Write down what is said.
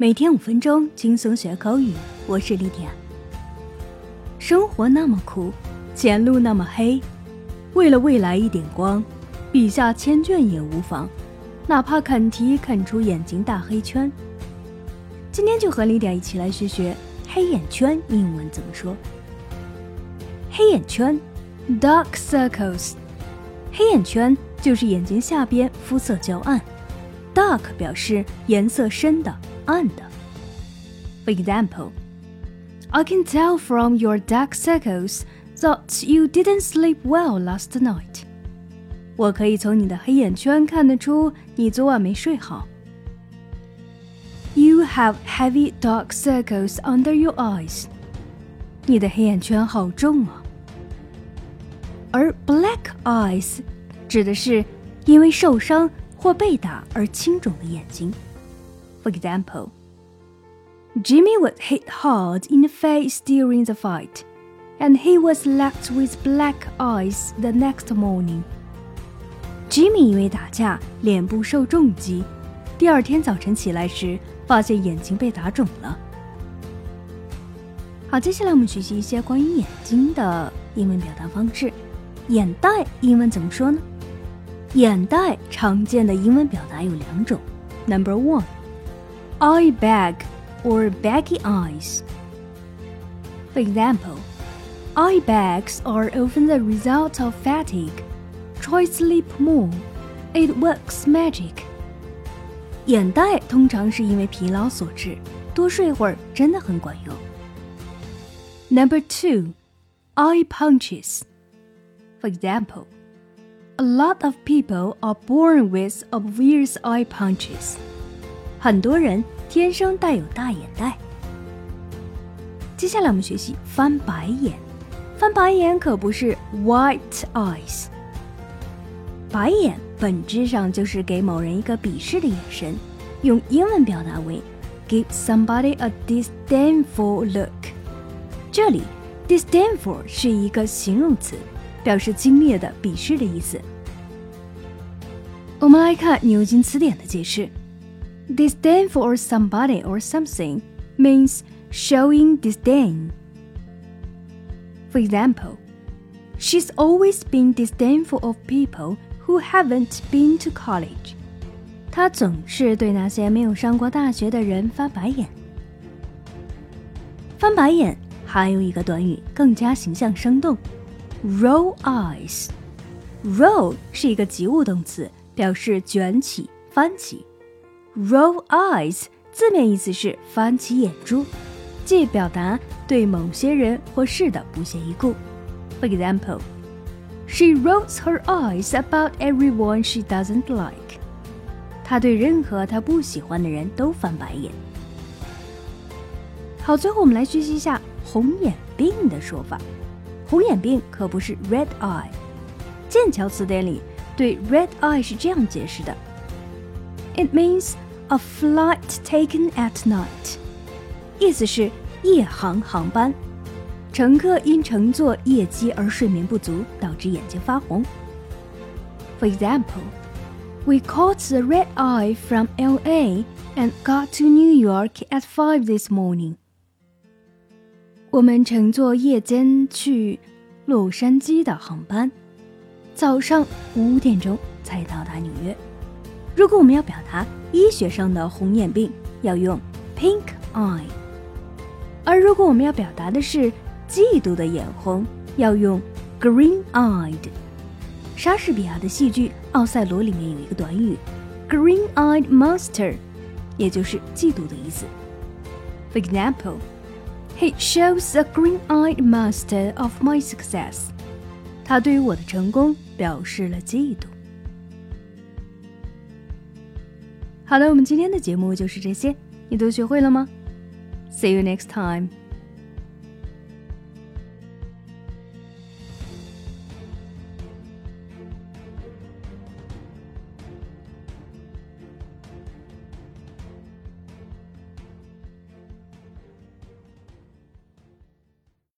每天五分钟，轻松学口语。我是丽典。生活那么苦，前路那么黑，为了未来一点光，笔下千卷也无妨，哪怕啃题啃出眼睛大黑圈。今天就和丽典一起来学学黑眼圈英文怎么说。黑眼圈，dark circles。黑眼圈就是眼睛下边肤色较暗，dark 表示颜色深的、暗的。For example, I can tell from your dark circles that you didn't sleep well last night. 我可以从你的黑眼圈看得出你昨晚没睡好。You have heavy dark circles under your eyes. 你的黑眼圈好重啊。而 black eyes 指的是因为受伤或被打而青肿的眼睛。 For example, Jimmy was hit hard in the face during the fight, and he was left with black eyes the next morning. Jimmy 因为打架脸部受重击，第二天早晨起来时发现眼睛被打肿了。好，接下来我们学习一些关于眼睛的英文表达方式。眼袋英文怎么说呢？眼袋常见的英文表达有两种。Number one, eye bag or baggy eyes. For example, eye bags are often the result of fatigue. Try sleep more. It works magic. 眼袋通常是因为疲劳所致，多睡会儿真的很管用。Number two, eye punches. For example, a lot of people are born with obvious eye punches. 很多人天生带有大眼袋。接下来我们学习翻白眼。翻白眼可不是 white eyes。白眼本质上就是给某人一个鄙视的眼神，用英文表达为 give somebody a disdainful look。这里 disdainful 是一个形容词。表示轻蔑的、鄙视的意思。我们来看牛津词典的解释 ：disdain for somebody or something means showing disdain. For example, she's always been disdainful of people who haven't been to college. 她总是对那些没有上过大学的人翻白眼。翻白眼还有一个短语更加形象生动。Roll eyes, roll 是一个及物动词，表示卷起、翻起。 Roll eyes 字面意思是翻起眼珠，即表达对某些人或事的不屑一顾。For example, she rolls her eyes about everyone she doesn't like. 她对任何她不喜欢的人都翻白眼。好，最后我们来学习一下红眼病的说法。红眼病可不是 red eye。剑桥词典里对 red eye 是这样解释的：It means a flight taken at night，意思是夜航航班，乘客因乘坐夜机而睡眠不足，导致眼睛发红。For example, we caught the red eye from L.A. and got to New York at five this morning. 我们乘坐夜间去洛杉矶的航班，早上五点钟才到达纽约。如果我们要表达医学上的红眼病，要用 pink eye；而如果我们要表达的是嫉妒的眼红，要用 green eyed。莎士比亚的戏剧《奥赛罗》里面有一个短语 green eyed monster，也就是嫉妒的意思。For example。He shows a green-eyed master of my success。他对于我的成功表示了嫉妒。好的，我们今天的节目就是这些，你都学会了吗？See you next time.